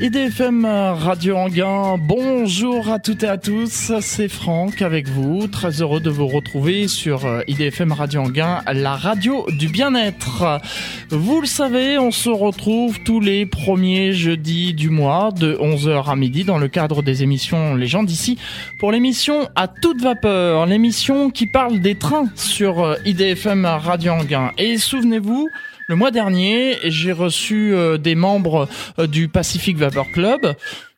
IDFM Radio Anguin, bonjour à toutes et à tous, c'est Franck avec vous, très heureux de vous retrouver sur euh, IDFM Radio Anguin, la radio du bien-être. Vous le savez, on se retrouve tous les premiers jeudis du mois de 11h à midi dans le cadre des émissions Les gens d'ici pour l'émission à toute vapeur, l'émission qui parle des trains sur euh, IDFM Radio Anguin. Et souvenez-vous, le mois dernier, j'ai reçu euh, des membres euh, du Pacific Vapor Club.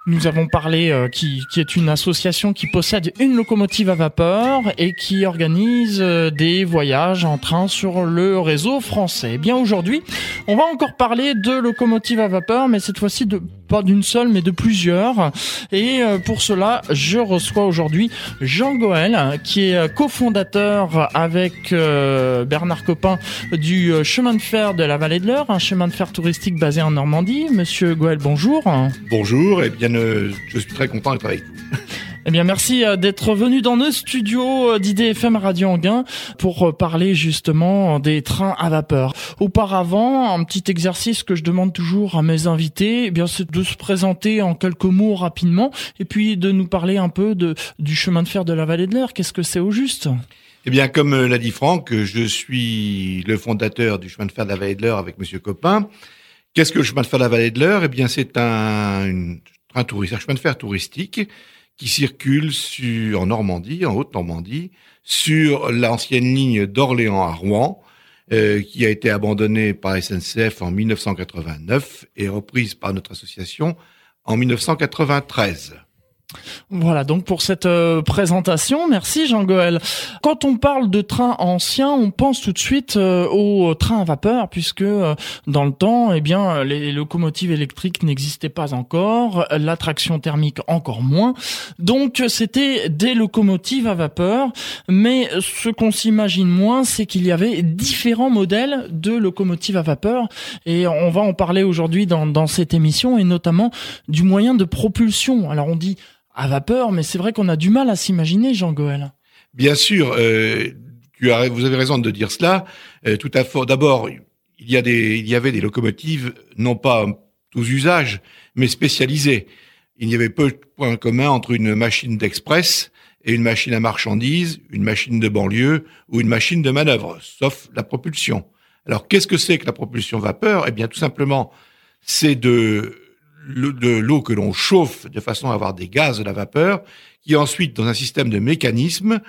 Nous avons parlé euh, qui, qui est une association qui possède une locomotive à vapeur et qui organise des voyages en train sur le réseau français. Eh bien aujourd'hui, on va encore parler de locomotive à vapeur, mais cette fois-ci de pas d'une seule, mais de plusieurs. Et euh, pour cela, je reçois aujourd'hui Jean Goël, qui est cofondateur avec euh, Bernard Copin du euh, chemin de fer de la Vallée de l'Eure, un chemin de fer touristique basé en Normandie. Monsieur Goël, bonjour. Bonjour, et bien, je suis très content d'être avec vous. Eh bien, merci euh, d'être venu dans nos studios euh, d'IDFM Radio Anguin pour euh, parler justement des trains à vapeur. Auparavant, un petit exercice que je demande toujours à mes invités, eh bien, c'est de se présenter en quelques mots rapidement et puis de nous parler un peu de, du chemin de fer de la vallée de l'Air. Qu'est-ce que c'est au juste? Eh bien, comme l'a dit Franck, je suis le fondateur du chemin de fer de la vallée de l'Eure avec Monsieur Copin. Qu'est-ce que le chemin de fer de la vallée de l'Eure? Eh bien, c'est un, un, un chemin de fer touristique qui circule sur, en Normandie, en Haute-Normandie, sur l'ancienne ligne d'Orléans à Rouen, euh, qui a été abandonnée par SNCF en 1989 et reprise par notre association en 1993. Voilà donc pour cette euh, présentation. Merci Jean-Goël. Quand on parle de train ancien, on pense tout de suite euh, au train à vapeur puisque euh, dans le temps, eh bien les locomotives électriques n'existaient pas encore, l'attraction thermique encore moins. Donc c'était des locomotives à vapeur, mais ce qu'on s'imagine moins, c'est qu'il y avait différents modèles de locomotives à vapeur et on va en parler aujourd'hui dans, dans cette émission et notamment du moyen de propulsion. Alors on dit à vapeur, mais c'est vrai qu'on a du mal à s'imaginer, Jean Goël. Bien sûr, euh, tu as, vous avez raison de dire cela. Euh, tout à fait. D'abord, il y a des, il y avait des locomotives, non pas tous usages, mais spécialisées. Il y avait peu de points communs entre une machine d'express et une machine à marchandises, une machine de banlieue ou une machine de manœuvre, sauf la propulsion. Alors, qu'est-ce que c'est que la propulsion vapeur? Eh bien, tout simplement, c'est de de l'eau que l'on chauffe de façon à avoir des gaz de la vapeur, qui ensuite, dans un système de mécanisme,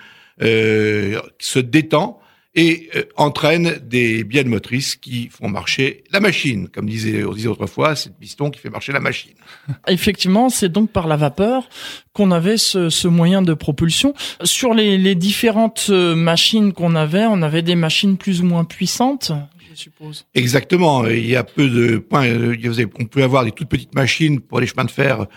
euh, se détend et euh, entraîne des bielles motrices qui font marcher la machine. Comme disait, on disait autrefois, c'est le piston qui fait marcher la machine. Effectivement, c'est donc par la vapeur qu'on avait ce, ce, moyen de propulsion. Sur les, les différentes euh, machines qu'on avait, on avait des machines plus ou moins puissantes Exactement. Il y a peu de points. On peut avoir des toutes petites machines pour les chemins de fer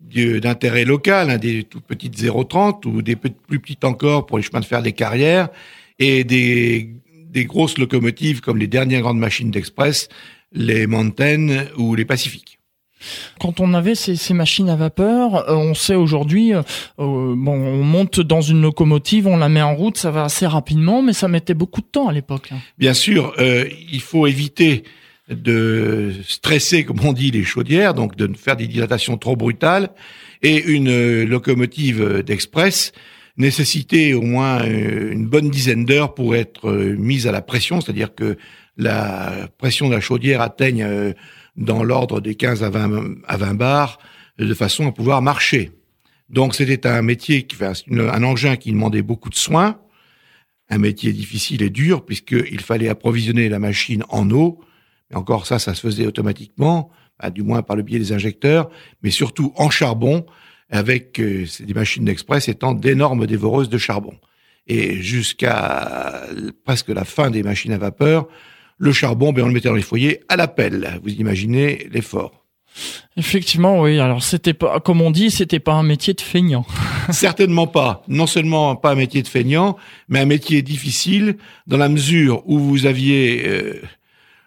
d'intérêt local, hein, des toutes petites 0,30 ou des plus petites encore pour les chemins de fer des carrières et des, des grosses locomotives comme les dernières grandes machines d'express, les Mountain ou les Pacifiques. Quand on avait ces, machines à vapeur, euh, on sait aujourd'hui, euh, euh, bon, on monte dans une locomotive, on la met en route, ça va assez rapidement, mais ça mettait beaucoup de temps à l'époque. Bien sûr, il faut éviter de stresser, comme on dit, les chaudières, donc de ne faire des dilatations trop brutales. Et une locomotive d'express nécessitait au moins une bonne dizaine d'heures pour être mise à la pression, c'est-à-dire que la pression de la chaudière atteigne dans l'ordre des 15 à 20, à 20 bars, de façon à pouvoir marcher. Donc c'était un métier, qui, un engin qui demandait beaucoup de soins, un métier difficile et dur, puisqu'il fallait approvisionner la machine en eau, mais encore ça, ça se faisait automatiquement, du moins par le biais des injecteurs, mais surtout en charbon, avec euh, des machines d'express étant d'énormes dévoreuses de charbon. Et jusqu'à presque la fin des machines à vapeur, le charbon, ben on le mettait dans les foyers à la pelle. Vous imaginez l'effort. Effectivement, oui. Alors c'était pas, comme on dit, c'était pas un métier de feignant. Certainement pas. Non seulement pas un métier de feignant, mais un métier difficile dans la mesure où vous aviez euh,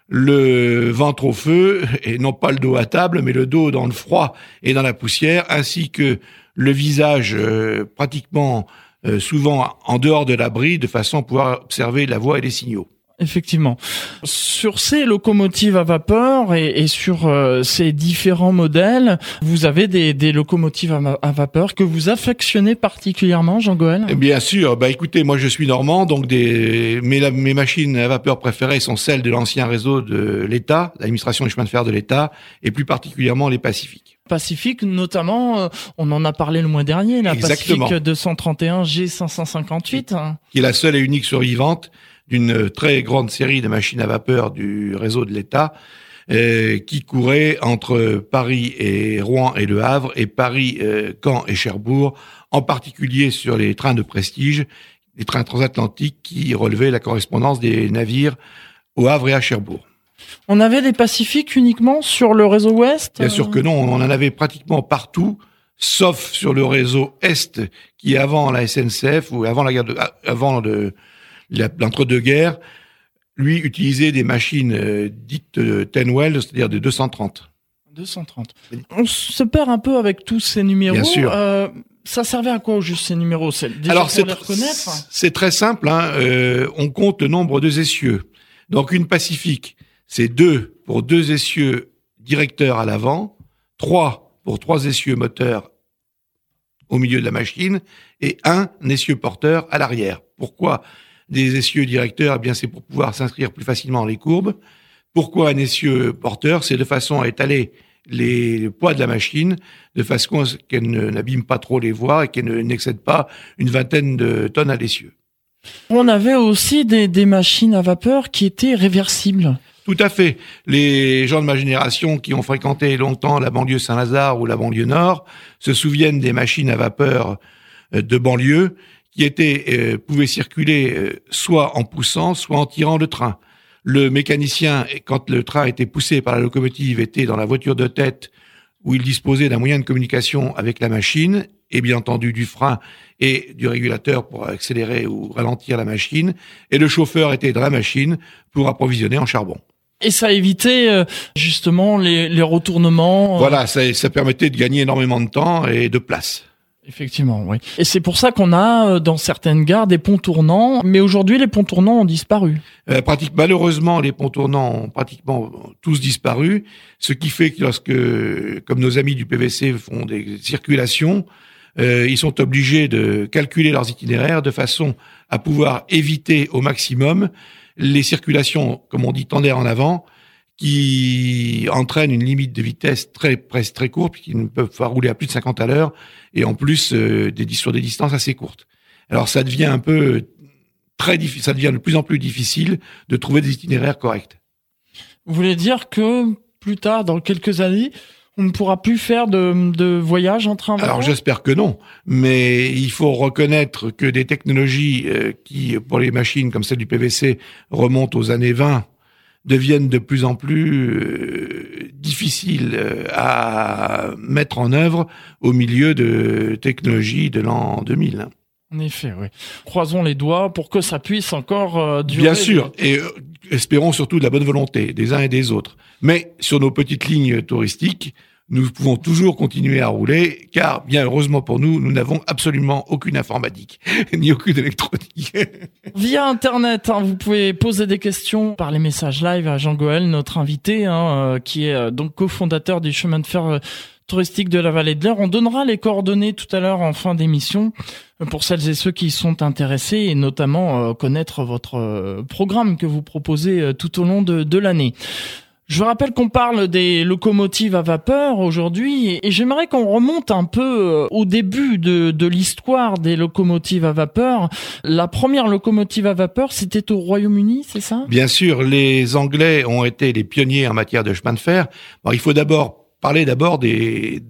le ventre au feu et non pas le dos à table, mais le dos dans le froid et dans la poussière, ainsi que le visage euh, pratiquement euh, souvent en dehors de l'abri, de façon à pouvoir observer la voie et les signaux. Effectivement. Sur ces locomotives à vapeur et, et sur euh, ces différents modèles, vous avez des, des locomotives à, à, vapeur que vous affectionnez particulièrement, Jean Goël? Bien sûr. Bah écoutez, moi je suis normand, donc des, mes, mes machines à vapeur préférées sont celles de l'ancien réseau de l'État, l'administration des chemins de fer de l'État, et plus particulièrement les Pacifiques. Pacifique, notamment, euh, on en a parlé le mois dernier, la Exactement. Pacifique 231 G558. Qui est la seule et unique survivante d'une très grande série de machines à vapeur du réseau de l'État euh, qui courait entre Paris et Rouen et Le Havre et Paris, euh, Caen et Cherbourg, en particulier sur les trains de prestige, les trains transatlantiques qui relevaient la correspondance des navires au Havre et à Cherbourg. On avait des Pacifiques uniquement sur le réseau ouest Bien sûr que non, on en avait pratiquement partout, sauf sur le réseau est, qui avant la SNCF ou avant la guerre de, avant de, l'entre-deux-guerres, lui utilisait des machines euh, dites euh, Tenwell, c'est-à-dire de 230. 230. On se perd un peu avec tous ces numéros. Bien sûr. Euh, ça servait à quoi juste ces numéros? Alors c'est c'est très simple. Hein, euh, on compte le nombre de essieux. Donc une Pacifique, c'est deux pour deux essieux directeurs à l'avant, trois pour trois essieux moteurs au milieu de la machine et un essieu porteur à l'arrière. Pourquoi? Des essieux directeurs, eh bien c'est pour pouvoir s'inscrire plus facilement dans les courbes. Pourquoi un essieu porteur? C'est de façon à étaler les, le poids de la machine de façon qu'elle n'abîme pas trop les voies et qu'elle n'excède pas une vingtaine de tonnes à l'essieu. On avait aussi des, des machines à vapeur qui étaient réversibles. Tout à fait. Les gens de ma génération qui ont fréquenté longtemps la banlieue Saint-Lazare ou la banlieue Nord se souviennent des machines à vapeur euh, de banlieue qui étaient euh, pouvaient circuler euh, soit en poussant, soit en tirant le train. Le mécanicien, quand le train était poussé par la locomotive, était dans la voiture de tête où il disposait d'un moyen de communication avec la machine et bien entendu du frein et du régulateur pour accélérer ou ralentir la machine. Et le chauffeur était dans la machine pour approvisionner en charbon. Et ça évitait euh, justement les, les retournements. Voilà, ça, ça permettait de gagner énormément de temps et de place. Effectivement, oui. Et c'est pour ça qu'on a euh, dans certaines gares des ponts tournants, mais aujourd'hui les ponts tournants ont disparu. Euh, malheureusement, les ponts tournants ont pratiquement tous disparu, ce qui fait que lorsque, comme nos amis du PVC font des circulations, euh, ils sont obligés de calculer leurs itinéraires de façon à pouvoir éviter au maximum les circulations, comme on dit, tendères en avant, qui entraîne une limite de vitesse très presque très courte, qui ne peuvent pas rouler à plus de 50 à l'heure, et en plus euh, des, sur des distances assez courtes. Alors ça devient un peu très difficile, ça devient de plus en plus difficile de trouver des itinéraires corrects. Vous voulez dire que plus tard, dans quelques années, on ne pourra plus faire de, de voyage en train Alors j'espère que non, mais il faut reconnaître que des technologies euh, qui, pour les machines comme celle du PVC, remontent aux années 20, deviennent de plus en plus euh, difficiles euh, à mettre en œuvre au milieu de technologies de l'an 2000. En effet, oui. Croisons les doigts pour que ça puisse encore euh, durer. Bien sûr, et espérons surtout de la bonne volonté des uns et des autres. Mais sur nos petites lignes touristiques, nous pouvons toujours continuer à rouler, car bien heureusement pour nous, nous n'avons absolument aucune informatique, ni aucune électronique. Via Internet, hein, vous pouvez poser des questions par les messages live à Jean Goël, notre invité, hein, euh, qui est euh, donc cofondateur du chemin de fer euh, touristique de la vallée de l'Eure. On donnera les coordonnées tout à l'heure en fin d'émission pour celles et ceux qui sont intéressés et notamment connaître votre programme que vous proposez tout au long de, de l'année. Je rappelle qu'on parle des locomotives à vapeur aujourd'hui et j'aimerais qu'on remonte un peu euh, au début de, l'histoire des locomotives à vapeur. La première locomotive à vapeur, c'était au Royaume-Uni, c'est ça? Bien sûr, les Anglais ont été les pionniers en matière de chemin de fer. il faut d'abord parler d'abord des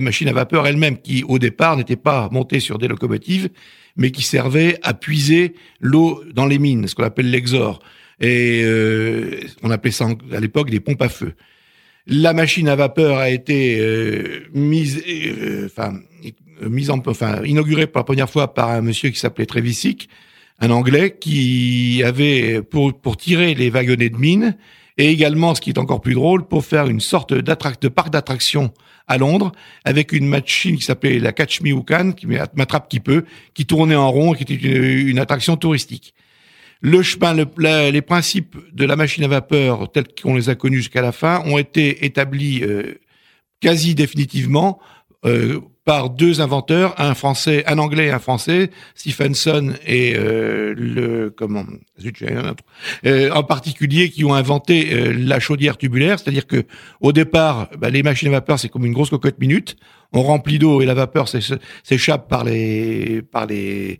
machines à vapeur elles-mêmes qui, au départ, n'étaient pas montées sur des locomotives, mais qui servaient à puiser l'eau dans les mines, ce qu'on appelle l'exor et euh, on appelait ça à l'époque des pompes à feu. La machine à vapeur a été euh, mise, euh, enfin, mise en, enfin, inaugurée pour la première fois par un monsieur qui s'appelait Trevisic, un Anglais qui avait pour pour tirer les wagonnets de mine et également, ce qui est encore plus drôle, pour faire une sorte de parc d'attraction à Londres avec une machine qui s'appelait la Catch Me Who Can, qui m'attrape qui peut, qui tournait en rond, qui était une attraction touristique. Le chemin, le, les principes de la machine à vapeur tels qu'on les a connus jusqu'à la fin ont été établis euh, quasi définitivement euh, par deux inventeurs, un français, un anglais et un français, Stephenson et euh, le comment euh, en particulier qui ont inventé euh, la chaudière tubulaire, c'est-à-dire que au départ, bah, les machines à vapeur c'est comme une grosse cocotte minute, on remplit d'eau et la vapeur s'échappe par les par les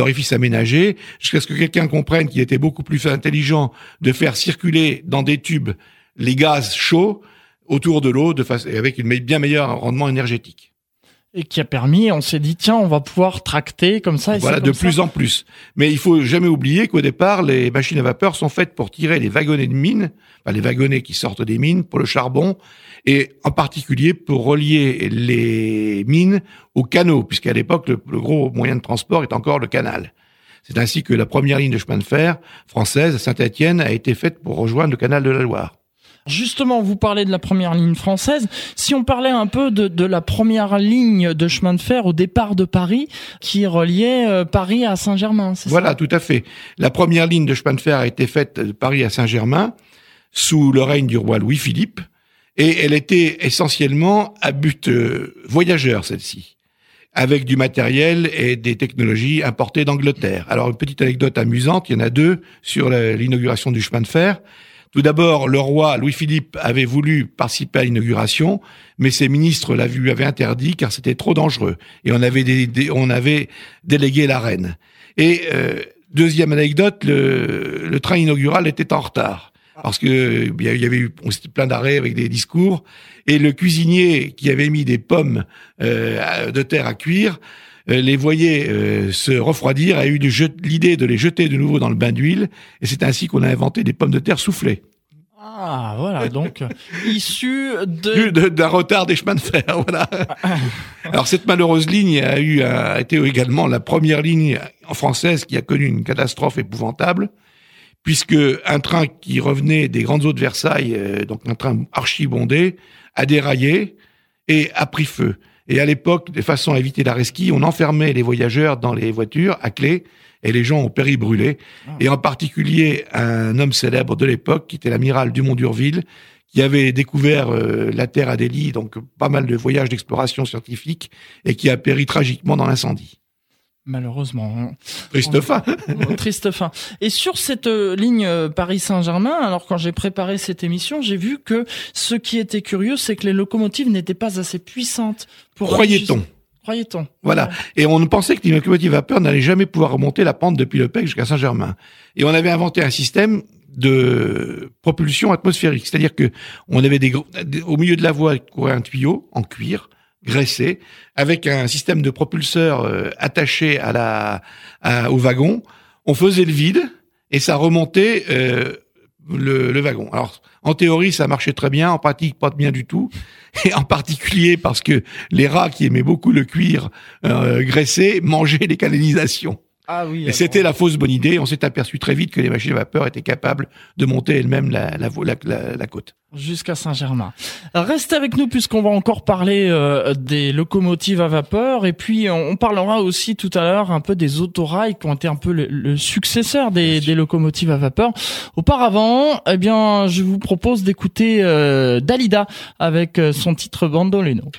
orifices aménagés, jusqu'à ce que quelqu'un comprenne qu'il était beaucoup plus intelligent de faire circuler dans des tubes les gaz chauds autour de l'eau de avec une bien meilleur rendement énergétique et qui a permis, on s'est dit tiens, on va pouvoir tracter comme ça. Et voilà, de plus en plus. Mais il faut jamais oublier qu'au départ, les machines à vapeur sont faites pour tirer les wagonnets de mines, enfin, les wagonnets qui sortent des mines pour le charbon, et en particulier pour relier les mines aux canaux, puisqu'à l'époque le, le, gros moyen de transport est encore le canal. C'est ainsi que la première ligne de chemin de fer française à Saint-Étienne a été faite pour rejoindre le canal de la Loire. Justement, vous parlez de la première ligne française. Si on parlait un peu de, la première ligne de chemin de fer au départ de Paris, qui reliait euh, Paris à Saint-Germain, c'est Voilà, tout à fait. La première ligne de chemin de fer a été faite de Paris à Saint-Germain sous le règne du roi Louis-Philippe, et elle était essentiellement à but euh, voyageur, celle-ci avec du matériel et des technologies importées d'Angleterre. Alors, une petite anecdote amusante, il y en a deux sur l'inauguration du chemin de fer. Tout d'abord, le roi Louis-Philippe avait voulu participer à l'inauguration, mais ses ministres l'avaient interdit car c'était trop dangereux. Et on avait, délégué la reine. Et euh, deuxième anecdote, le, train inaugural était en retard parce que il y avait eu plein d'arrêts avec des discours et le cuisinier qui avait mis des pommes euh, de terre à cuire les voyait euh, se refroidir, a eu l'idée de les jeter de nouveau dans le bain d'huile, et c'est ainsi qu'on a inventé des pommes de terre soufflées. Ah, voilà, donc issu de... d'un retard des chemins de fer, voilà. Alors cette malheureuse ligne a eu a été également la première ligne en française qui a connu une catastrophe épouvantable, puisque un train qui revenait des grandes eaux de Versailles, euh, donc un train archi bondé, a déraillé et a pris feu. Et à l'époque, de façon à éviter la resquille, on enfermait les voyageurs dans les voitures à clé et les gens ont péri brûlés. Ah. Et en particulier un homme célèbre de l'époque, qui était l'amiral Dumont d'Urville, qui avait découvert euh, la Terre à Delhi, donc pas mal de voyages d'exploration scientifique, et qui a péri tragiquement dans l'incendie. Malheureusement. Triste fin. Triste fin. Et sur cette euh, ligne euh, Paris-Saint-Germain, alors quand j'ai préparé cette émission, j'ai vu que ce qui était curieux, c'est que les locomotives n'étaient pas assez puissantes pour... Croyait-on Croyait-on. Voilà. Et on pensait que les locomotives vapeur n'allaient jamais pouvoir remonter la pente depuis le PEC jusqu'à Saint-Germain. Et on avait inventé un système de propulsion atmosphérique. C'est-à-dire que on avait des, au milieu de la voie courait un tuyau en cuir graissé avec un système de propulseur euh, attaché à la au wagon. On faisait le vide et ça remontait euh, le, le, wagon. Alors en théorie ça marchait très bien, en pratique pas bien du tout, et en particulier parce que les rats qui aimaient beaucoup le cuir euh, graissé mangeaient les canalisations. Ah oui, et c'était la fausse bonne idée. On s'est aperçu très vite que les machines à vapeur étaient capables de monter elles-mêmes la, la, la, la, côte. Jusqu'à Saint-Germain. Restez avec nous puisqu'on va encore parler euh, des locomotives à vapeur et puis on, parlera aussi tout à l'heure un peu des autorails qui ont été un peu le, successeur des, des, locomotives à vapeur. Auparavant, eh bien, je vous propose d'écouter euh, Dalida avec euh, son titre Bandolino.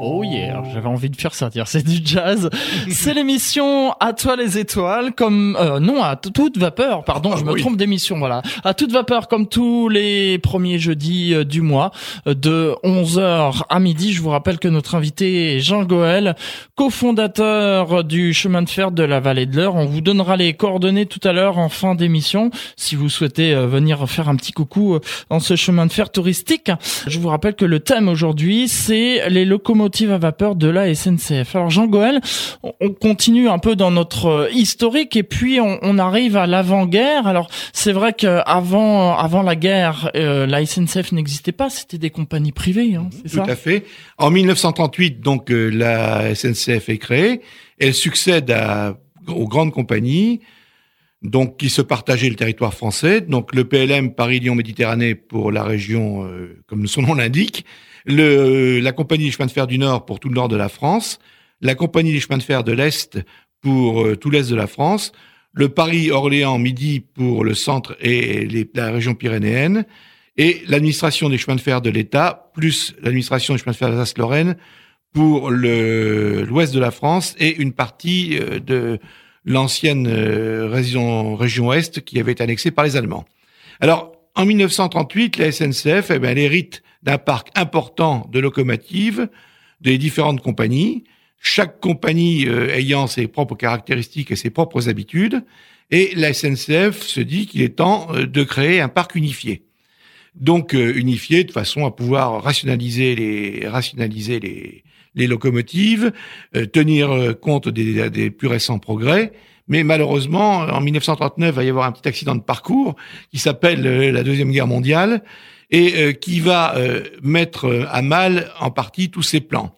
Oh yeah. J'avais envie de faire ça, dire c'est du jazz. c'est l'émission À toi les étoiles, comme euh, non à toute vapeur, pardon, je me trompe d'émission, voilà. À toute vapeur, comme tous les premiers jeudis euh, du mois, euh, de 11h à midi. Je vous rappelle que notre invité est Jean Goël, cofondateur du chemin de fer de la vallée de l'Eure. On vous donnera les coordonnées tout à l'heure en fin d'émission, si vous souhaitez venir faire un petit coucou dans ce chemin de fer touristique. Je vous rappelle que le thème aujourd'hui, c'est les locomotives à vapeur de la SNCF. Alors Jean Goël, on continue un peu dans notre euh, historique et puis on, arrive à l'avant-guerre. Alors c'est vrai qu'avant avant la guerre, euh, la SNCF n'existait pas, c'était des compagnies privées, hein, c'est ça Tout à fait. En 1938, donc euh, la SNCF est créée. Elle succède à, aux grandes compagnies. donc qui se partageaient le territoire français. Donc le PLM Paris-Lyon-Méditerranée pour la région, euh, comme son nom l'indique, le, la compagnie des chemins de fer du Nord pour tout le nord de la France, la compagnie des chemins de fer de l'Est pour euh, tout l'Est de la France, le Paris-Orléans-Midi pour le centre et la région pyrénéenne, et l'administration des chemins de fer de l'État, plus l'administration des chemins de fer d'Alsace-Lorraine pour l'ouest de la France et une partie euh, de l'ancienne euh, région, région Ouest qui avait été annexée par les Allemands. Alors, en 1938, la SNCF, eh bien, elle hérite d'un parc important de locomotives des différentes compagnies, chaque compagnie euh, ayant ses propres caractéristiques et ses propres habitudes, et la SNCF se dit qu'il est temps de créer un parc unifié donc euh, unifié de façon à pouvoir rationaliser les rationaliser les, les locomotives, euh, tenir euh, compte des, des, plus récents progrès. Mais malheureusement, en 1939, il va y avoir un petit accident de parcours qui s'appelle la Deuxième Guerre mondiale et qui va mettre à mal en partie tous ces plans.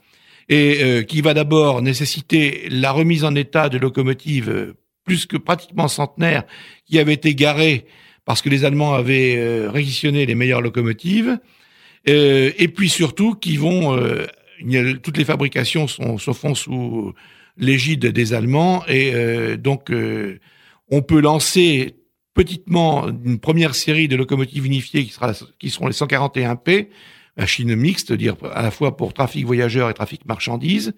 Et qui va d'abord nécessiter la remise en état de locomotives plus que pratiquement centenaires qui avaient été garées parce que les Allemands avaient euh, réquisitionné les meilleures locomotives, euh, et puis surtout qui vont, euh, toutes les fabrications sont, se font sous l'égide des Allemands, et euh, donc on peut lancer petitement une première série de locomotives unifiées qui, seront les 141P, machines mixtes, à la fois pour trafic voyageurs et trafic marchandises,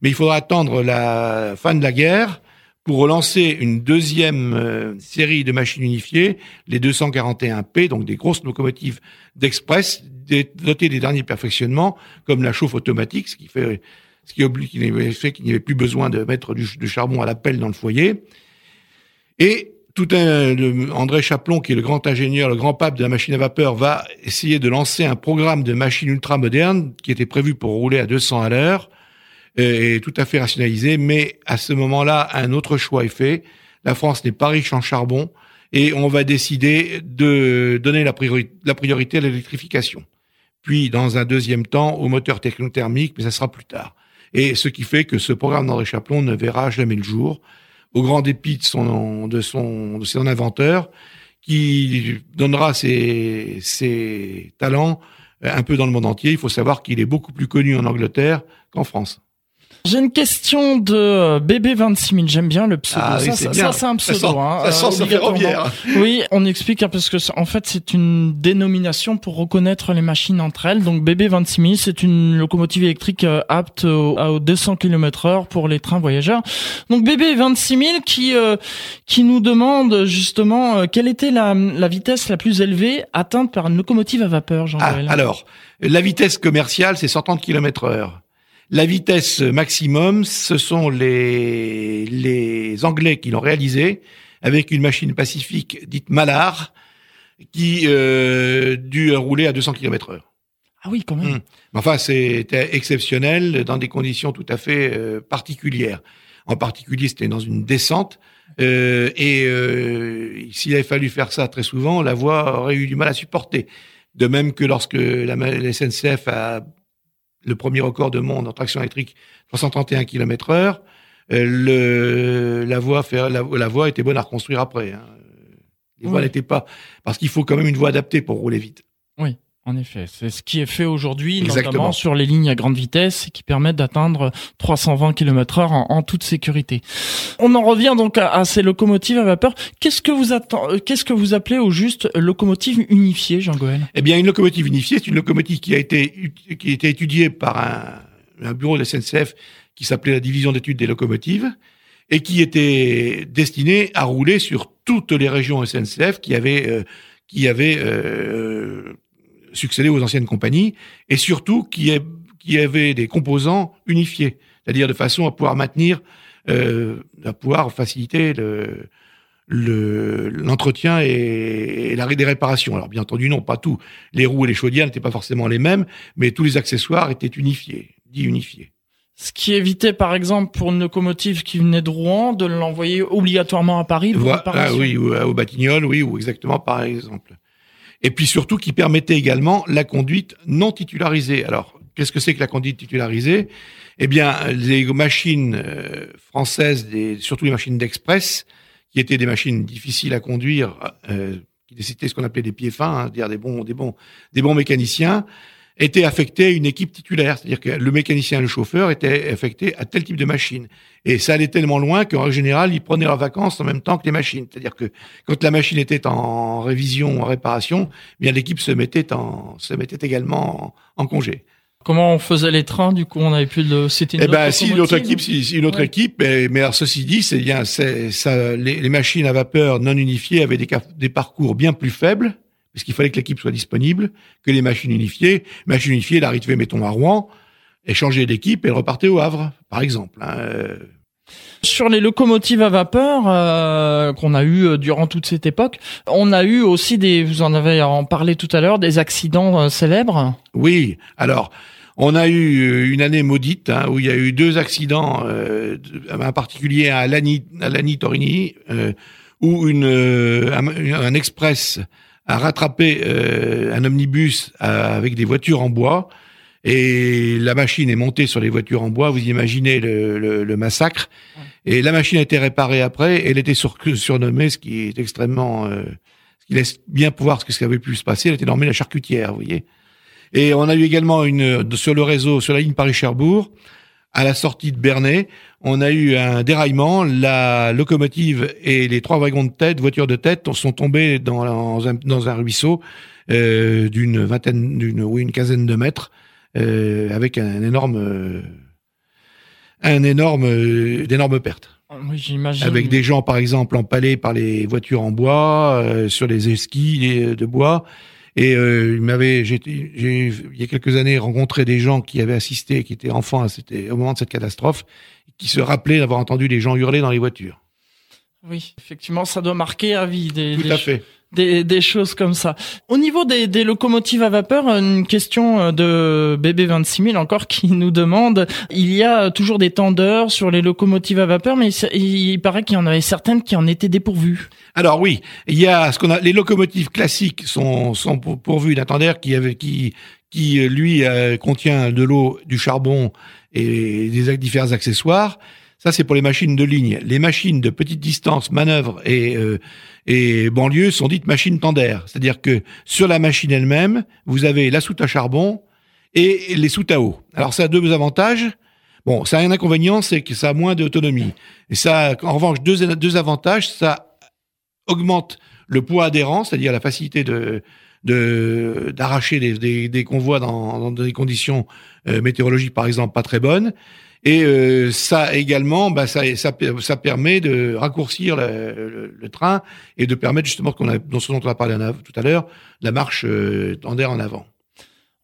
mais il faudra attendre la fin de la guerre pour relancer une deuxième euh, série de machines unifiées, les 241P, donc des grosses locomotives d'express, dotées des derniers perfectionnements, comme la chauffe automatique, ce qui fait ce qui oblige, qu'il n'y avait plus besoin de mettre du, charbon à la pelle dans le foyer. Et tout un, André Chaplon, qui est le grand ingénieur, le grand pape de la machine à vapeur, va essayer de lancer un programme de machines ultra modernes qui était prévu pour rouler à 200 à l'heure est tout à fait rationalisé, mais à ce moment-là, un autre choix est fait. La France n'est pas riche en charbon et on va décider de donner la priorité, la priorité à l'électrification. Puis, dans un deuxième temps, au moteur technothermique, mais ça sera plus tard. Et ce qui fait que ce programme d'André Chaplon ne verra jamais le jour, au grand dépit de son, inventeur, qui donnera ses, ses talents un peu dans le monde entier. Il faut savoir qu'il est beaucoup plus connu en Angleterre qu'en France. J'ai une question de euh, bébé 26000. J'aime bien le pseudo. Ah, ça, ça, ça c'est un pseudo. Ça sent, hein, ça sent ferroviaire. Oui, on explique hein, parce que en fait c'est une dénomination pour reconnaître les machines entre elles. Donc bébé 26000, c'est une locomotive électrique euh, apte à 200 km/h pour les trains voyageurs. Donc bébé 26000 qui euh, qui nous demande justement quelle était la, la vitesse la plus élevée atteinte par une locomotive à vapeur. Jean ah, alors la vitesse commerciale c'est 130 km/h. La vitesse maximum, ce sont les, les Anglais qui l'ont réalisé avec une machine pacifique dite Malar qui euh, dut rouler à 200 km heure. Ah oui, quand même. Hum. Enfin, c'était exceptionnel dans des conditions tout à fait euh, particulières. En particulier, c'était dans une descente. Euh, et euh, s'il avait fallu faire ça très souvent, la voie aurait eu du mal à supporter. De même que lorsque la, la SNCF a le premier record de monde en traction électrique, 331 km heure. Le, la voie, la, la, voie était bonne à reconstruire après. Hein. Les voies n'étaient pas, parce qu'il faut quand même une voie adaptée pour rouler vite. En effet, c'est ce qui est fait aujourd'hui, notamment sur les lignes à grande vitesse, qui permettent d'atteindre 320 km/h en, en, toute sécurité. On en revient donc à, ces locomotives à vapeur. Qu'est-ce que vous euh, qu'est-ce que vous appelez au juste locomotive unifiée, Jean Goël Eh bien, une locomotive unifiée, c'est une locomotive qui a été qui a été étudiée par un, un bureau de SNCF qui s'appelait la division d'études des locomotives et qui était destinée à rouler sur toutes les régions SNCF qui avaient euh, qui avaient euh, succéder aux anciennes compagnies et surtout qui, est, qui avait des composants unifiés, c'est-à-dire de façon à pouvoir maintenir, euh, à pouvoir faciliter le l'entretien et, l'arrêt des réparations. Alors bien entendu, non, pas tout. Les roues et les chaudières n'étaient pas forcément les mêmes, mais tous les accessoires étaient unifiés, dits unifiés. Ce qui évitait, par exemple, pour une locomotive qui venait de Rouen, de l'envoyer obligatoirement à Paris pour Ah oui, ou au Batignolles, oui, ou exactement, par exemple et puis surtout qui permettait également la conduite non titularisée. Alors, qu'est-ce que c'est que la conduite titularisée? Eh bien, les machines euh, françaises, surtout les machines d'express, qui étaient des machines difficiles à conduire, euh, qui nécessitaient ce qu'on appelait des pieds fins, hein, dire des bons, des bons, des bons mécaniciens, étaient affectés à une équipe titulaire. C'est-à-dire que le mécanicien et le chauffeur étaient affectés à tel type de machine. Et ça allait tellement loin qu'en général, ils prenaient leurs vacances en même temps que les machines. C'est-à-dire que quand la machine était en révision, en réparation, eh bien l'équipe se mettait en, se mettait également en congé. Comment on faisait les trains Du coup, on avait plus de. C'était une eh ben, si une autre équipe, si, une autre équipe, mais, mais alors, ceci dit, c'est bien, c'est ça. Les, les, machines à vapeur non unifiées avaient des, des parcours bien plus faibles, parce qu'il fallait que l'équipe soit disponible, que les machines unifiées. Machines unifiées, elle arrivait, mettons à Rouen, et changeait d'équipe, et elle repartait au Havre, par exemple. Hein. Sur les locomotives à vapeur euh, qu'on a eu euh, durant toute cette époque, on a eu aussi des, vous en avez en parlé tout à l'heure, des accidents euh, célèbres. Oui, alors on a eu une année maudite hein, où il y a eu deux accidents, euh, en particulier à Lani, à Lani Torini, où une, un, express a rattrapé un omnibus avec des voitures en bois et la machine est montée sur les voitures en bois. Vous imaginez le, le, le massacre. Et la machine a été réparée après. elle était sur, surnommée, ce qui est extrêmement, euh, ce qui laisse bien pouvoir ce qui avait pu se passer. Elle était nommée la charcutière, vous voyez. Et on a eu également une sur le réseau, sur la ligne Paris-Cherbourg, à la sortie de Bernay, on a eu un déraillement. La locomotive et les trois wagons de tête, voitures de tête, sont tombés dans, un, dans un ruisseau euh, d'une vingtaine, d'une oui, une quinzaine de mètres. Euh, avec un énorme, euh, un énorme, euh, d'énormes pertes. Oui, j'imagine. Avec des gens, par exemple, empalés par les voitures en bois, sur les esquis de bois. Et il m'avait, j'ai, il y a quelques années, rencontré des gens qui avaient assisté, qui étaient enfants c'était au moment de cette catastrophe, qui se rappelaient d'avoir entendu les gens hurler dans les voitures. Oui, effectivement, ça doit marquer à vie des, Tout à fait des, des choses comme ça. Au niveau des, des locomotives à vapeur, une question euh, de BB 26000 encore qui nous demande, il y a toujours des tendeurs sur les locomotives à vapeur, mais il paraît qu'il y en avait certaines qui en étaient dépourvues. Alors oui, il y a ce qu'on a, les locomotives classiques sont, sont pourvues d'un tendeur qui avait, qui, qui lui euh, contient de l'eau, du charbon et des différents accessoires. Ça, c'est pour les machines de ligne. Les machines de petite distance, manœuvre et, euh, et banlieue sont dites machines tendaires. C'est-à-dire que sur la machine elle-même, vous avez la soute à charbon et les soutes à eau. Alors ça a deux avantages. Bon, ça a un inconvénient, c'est que ça a moins d'autonomie. Et ça, en revanche, deux, deux avantages, ça augmente le poids adhérent, c'est-à-dire la facilité de d'arracher des, des, des, convois dans, dans des conditions euh, météorologiques, par exemple, pas très bonnes. Et euh, ça également, bah, ça, ça, ça, permet de raccourcir le, le, train et de permettre justement qu'on a, dont, ce dont on a parlé tout à l'heure, la marche euh, en avant.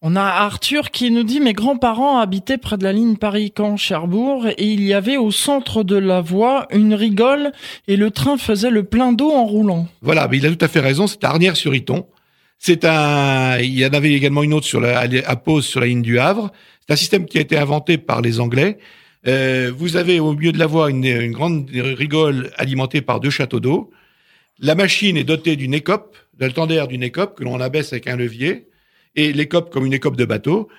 On a Arthur qui nous dit mes grands-parents habitaient près de la ligne Paris-Caen-Cherbourg et il y avait au centre de la voie une rigole et le train faisait le plein d'eau en roulant. Voilà, mais il a tout à fait raison, c'est Arnières-sur-Iton. C'est un, il y en avait également une autre sur la, à pause sur la ligne du Havre. C'est un système qui a été inventé par les Anglais. Euh, vous avez au milieu de la voie une, grande rigole alimentée par deux châteaux d'eau. La machine est dotée d'une écope, d'un tendeur d'une écope que l'on abaisse avec un levier, et l'écope comme une écope de bateau.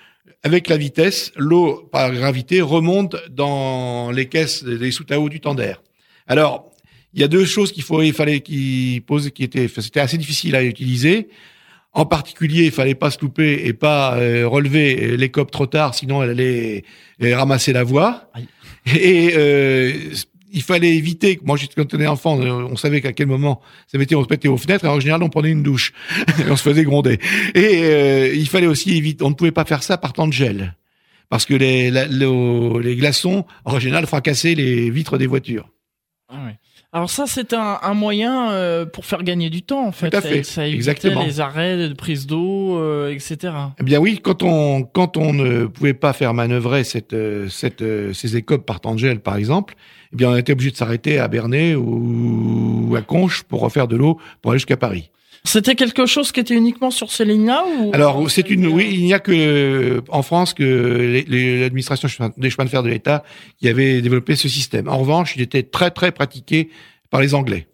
Avec la vitesse, l'eau par gravité remonte dans les caisses des sous à eau du tendeur. Alors, il y a deux choses qu'il faut, il fallait, qui poser, qui étaient, c'était assez difficile à utiliser. En particulier, il fallait pas se louper et pas euh, relever les copes trop tard, sinon elle allait euh, ramasser la voie. Et euh, il fallait éviter. Moi, quand on était enfant, on savait qu'à quel moment ça mettait, on se mettait aux fenêtres. Alors, en général, on prenait une douche, on se faisait gronder. Et il fallait aussi éviter. On ne pouvait pas faire ça par temps de gel, parce que les, les glaçons, en général, fracassaient les vitres des voitures. Ah ouais. Alors ça, c'est un, un, moyen euh, pour faire gagner du temps, en fait. Tout à fait. Ça, ça Exactement. les arrêts de prise d'eau, euh, etc. Eh bien oui, quand on quand on ne pouvait pas faire manœuvrer cette euh, cette ces écopes par temps de gel, par exemple, eh bien on était obligé de s'arrêter à Bernay ou, à Conches pour refaire de l'eau pour aller jusqu'à Paris. C'était quelque chose qui était uniquement sur ces lignes-là ou Alors c'est une oui, il n'y a que en France que l'administration des chemins de fer de l'État qui avait développé ce système. En revanche, il était très très pratiqué par les Anglais.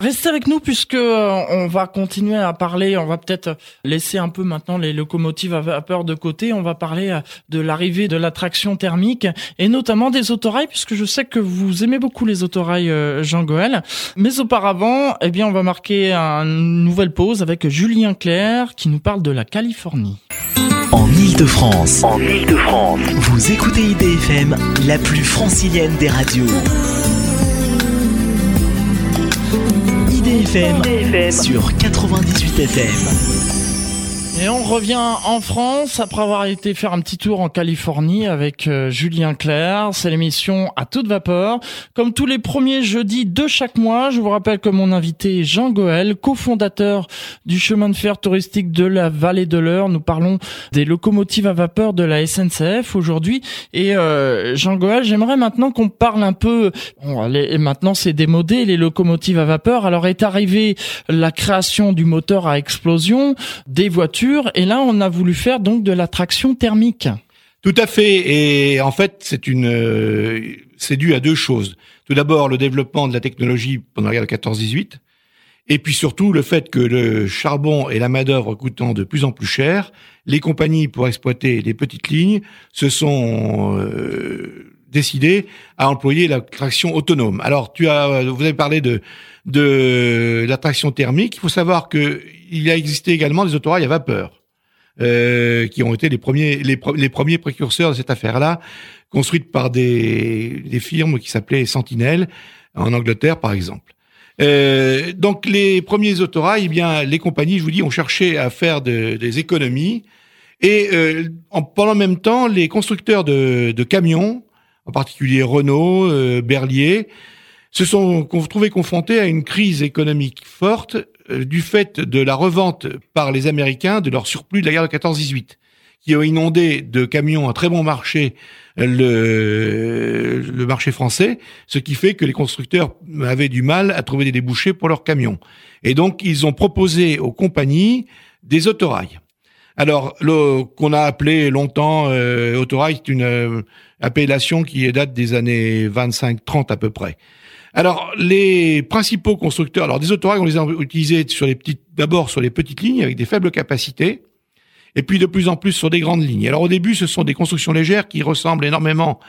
Restez avec nous puisque euh, on va continuer à parler. On va peut-être laisser un peu maintenant les locomotives à vapeur de côté. On va parler euh, de l'arrivée de la traction thermique et notamment des autorails puisque je sais que vous aimez beaucoup les autorails, euh, Jean Goël. Mais auparavant, eh bien, on va marquer une nouvelle pause avec Julien Clerc qui nous parle de la Californie. En Ile-de-France. En Ile-de-France. Vous écoutez IDFM, la plus francilienne des radios. IDFM. sur 98 FM. Et on revient en France après avoir été faire un petit tour en Californie avec euh, Julien Clerc. C'est l'émission à toute vapeur. Comme tous les premiers jeudis de chaque mois, je vous rappelle que mon invité est Jean Goël, cofondateur du chemin de fer touristique de la vallée de l'Eure. Nous parlons des locomotives à vapeur de la SNCF aujourd'hui. Et euh, Jean Goël, j'aimerais maintenant qu'on parle un peu. Bon, et maintenant c'est démodé les locomotives à vapeur. Alors est arrivée la création du moteur à explosion, des voitures et là on a voulu faire donc de la traction thermique. Tout à fait et en fait c'est une euh, dû à deux choses. Tout d'abord le développement de la technologie pendant la guerre de 14-18 et puis surtout le fait que le charbon et la main-d'œuvre coûtant de plus en plus cher, les compagnies pour exploiter les petites lignes se sont euh, décidées à employer la traction autonome. Alors tu as vous avez parlé de de la traction thermique. Il faut savoir que il a existé également des autorails à vapeur, euh, qui ont été les premiers, les, premiers précurseurs de cette affaire-là, construites par des, des firmes qui s'appelaient Sentinel, en Angleterre par exemple. Euh, donc les premiers autorails, eh bien les compagnies, je vous dis, ont cherché à faire des économies, et euh, en, pendant le même temps, les constructeurs de, de camions, en particulier Renault, euh, Berlier, se sont trouvés confrontés à une crise économique forte euh, du fait de la revente par les Américains de leur surplus de la guerre de 14-18, qui ont inondé de camions à très bon marché le, le marché français, ce qui fait que les constructeurs avaient du mal à trouver des débouchés pour leurs camions. Et donc, ils ont proposé aux compagnies des autorails. Alors, qu'on a appelé longtemps euh, autorail, c'est une euh, appellation qui date des années 25-30 à peu près. Alors, les principaux constructeurs, alors des autorails, on les a utilisés sur les petites, d'abord sur les petites lignes avec des faibles capacités, et puis de plus en plus sur des grandes lignes. Alors au début, ce sont des constructions légères qui ressemblent énormément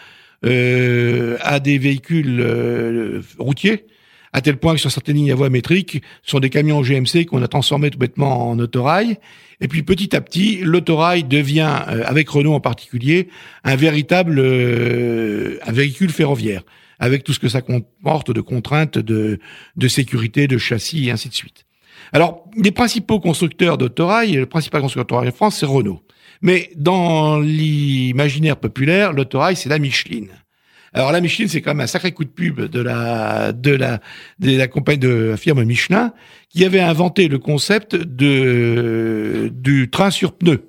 euh, à des véhicules euh, routiers, à tel point que sur certaines lignes à voie métrique, ce sont des camions GMC qu'on a transformés tout bêtement en autorail. Et puis petit à petit, l'autorail devient, euh, avec Renault en particulier, un véritable un véhicule ferroviaire avec tout ce que ça comporte de contraintes de, de sécurité, de châssis et ainsi de suite. Alors, les principaux constructeurs d'autorail, le principal constructeur en France, c'est Renault. Mais dans l'imaginaire populaire, l'autorail, c'est la Micheline. Alors la Micheline, c'est quand même un sacré coup de pub de la de la de la compagnie de la firme Michelin qui avait inventé le concept de du train sur pneu.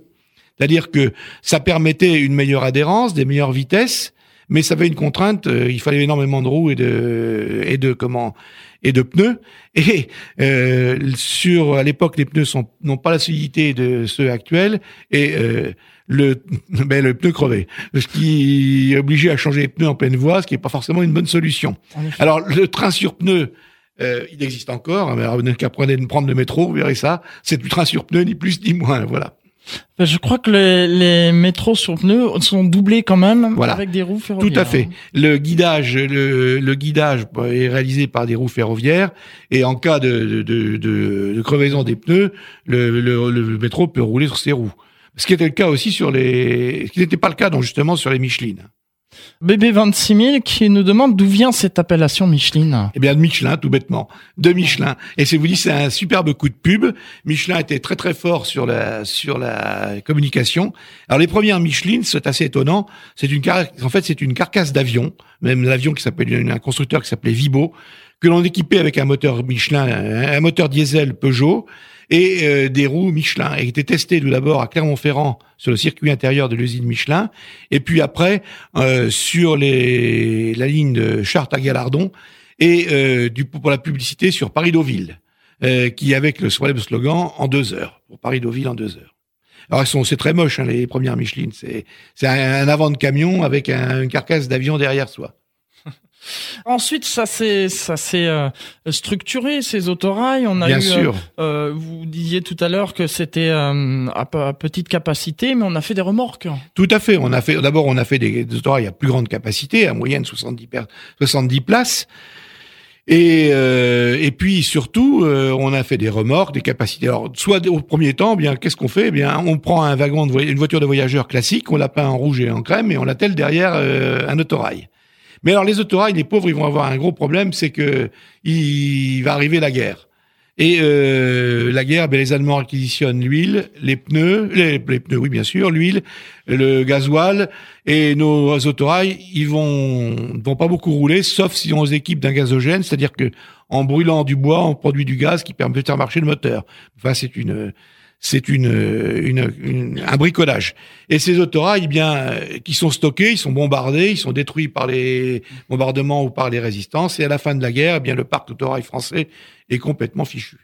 C'est-à-dire que ça permettait une meilleure adhérence, des meilleures vitesses mais ça avait une contrainte, euh, il fallait énormément de roues et de et de comment et de pneus. Et euh, sur à l'époque, les pneus sont n'ont pas la solidité de ceux actuels et euh, le ben, le pneu crevé, ce qui est obligé à changer les pneus en pleine voie, ce qui est pas forcément une bonne solution. Alors le train sur pneus euh, il existe encore, hein, mais n'avez qu'à prendre le métro, vous verrez ça. C'est du train sur pneu, ni plus ni moins, voilà. Ben, je crois que les, les, métros sur pneus sont doublés quand même avec des roues ferroviaires. Tout à fait. Le guidage, le, le, guidage est réalisé par des roues ferroviaires et en cas de, de, de, de crevaison des pneus, le, le, métro peut rouler sur ses roues. Ce qui était le cas aussi sur les, ce qui n'était pas le cas donc justement sur les Michelin. BB26000 qui nous demande d'où vient cette appellation Michelin. Eh bien de Michelin, tout bêtement, de Michelin. Et c'est vous dit, c'est un superbe coup de pub. Michelin était très très fort sur la sur la communication. Alors les premières Michelin, c'est assez étonnant. C'est une en fait c'est une carcasse d'avion, même l'avion qui s'appelle un constructeur qui s'appelait Vibo, que l'on équipait avec un moteur Michelin, un moteur diesel Peugeot et euh, des roues Michelin. Et était testé tout d'abord à Clermont-Ferrand sur le circuit intérieur de l'usine Michelin, et puis après euh, sur les, la ligne de Chartres à Galardon et euh, du pour la publicité sur Paris-Deauville, qui avec le slogan en deux heures pour Paris-Deauville en deux heures. Alors c'est très moche hein, les premières Michelin, c'est c'est un, avant de camion avec un, une carcasse d'avion derrière soi. Ensuite, ça s'est ça s'est euh, structuré ces autorails. On a Bien eu, euh, sûr. euh, vous disiez tout à l'heure que c'était euh, à, pe- à petite capacité, mais on a fait des remorques. Tout à fait. On a fait d'abord on a fait des, des autorails à plus grande capacité, à moyenne 70 per- 70 places. Et et puis surtout on a fait des remorques, des capacités. Alors soit au premier temps, bien qu'est-ce qu'on fait? Eh Bien on prend un wagon de une voiture de voyageur classique, on l'a peint en rouge et en crème et on l'attelle derrière un autorail. Mais alors les autorails, les pauvres, ils vont avoir un gros problème, c'est que il va arriver la guerre. Et euh, la guerre, ben, les Allemands réquisitionnent l'huile, les pneus, les, les pneus, oui bien sûr, l'huile, le gasoil, et nos autorails, ils vont vont pas beaucoup rouler, sauf si on les équipe d'un gazogène, c'est-à-dire que en brûlant du bois, on produit du gaz qui permet de faire marcher le moteur. Enfin, c'est une c'est une, une, une- un bricolage. Et ces autorails, eh bien, euh, qui sont stockés, ils sont bombardés, ils sont détruits par les bombardements ou par les résistances. Et à la fin de la guerre, eh bien, le parc d'autorail français est complètement fichu.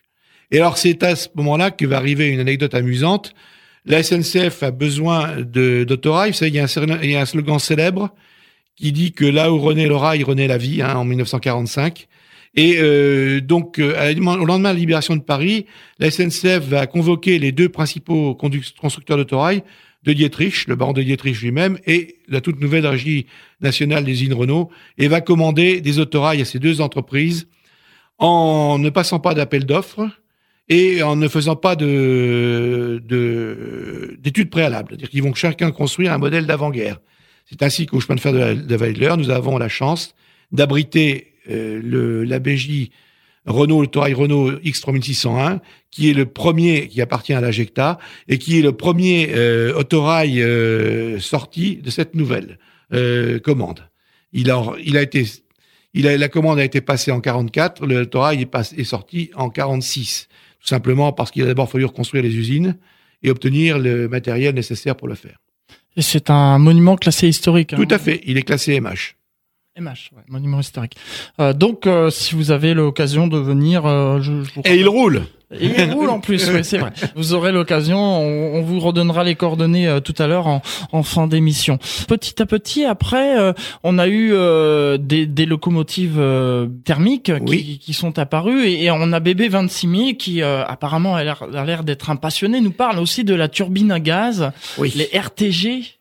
Et alors, c'est à ce moment-là que va arriver une anecdote amusante. La SNCF a besoin d'autorail. Vous savez, il y, a un, slogan célèbre qui dit que là où renaît le rail, renaît la vie, hein, en 1945. Et euh, donc, euh, au lendemain de la libération de Paris, la SNCF va convoquer les deux principaux constructeurs d'autorail, de Dietrich, le baron de Dietrich lui-même, et la toute nouvelle régie nationale des usines Renault, et va commander des autorails à ces deux entreprises en ne passant pas d'appel d'offres et en ne faisant pas de de- d'études préalables. C'est-à-dire qu'ils vont chacun construire un modèle d'avant-guerre. C'est ainsi qu'au chemin de fer de, la- nous avons la chance d'abriter euh, le l'ABJ Renault, le Torail Renault X3601, qui est le premier qui appartient à la Jecta et qui est le premier euh, autorail euh, sorti de cette nouvelle euh, commande. Il a, il a été, il a, la commande a été passée en 44, le autorail est, pass- est sorti en 46, tout simplement parce qu'il a d'abord fallu reconstruire les usines et obtenir le matériel nécessaire pour le faire. Et c'est un monument classé historique. hein. Tout à fait, il est classé MH. MH, ouais, monument historique. Euh, donc, euh, si vous avez l'occasion de venir, euh, je, je vous Et il roule. Et il roule en plus, oui, c'est vrai. Vous aurez l'occasion, on, on vous redonnera les coordonnées euh, tout à l'heure en, en fin d'émission. Petit à petit, après, euh, on a eu euh, des, des locomotives euh, thermiques qui, Oui. qui sont apparues et, et on a bébé 26 000 qui euh, apparemment a l'air a l'air d'être un passionné. Nous parle aussi de la turbine à gaz, Oui. les RTG.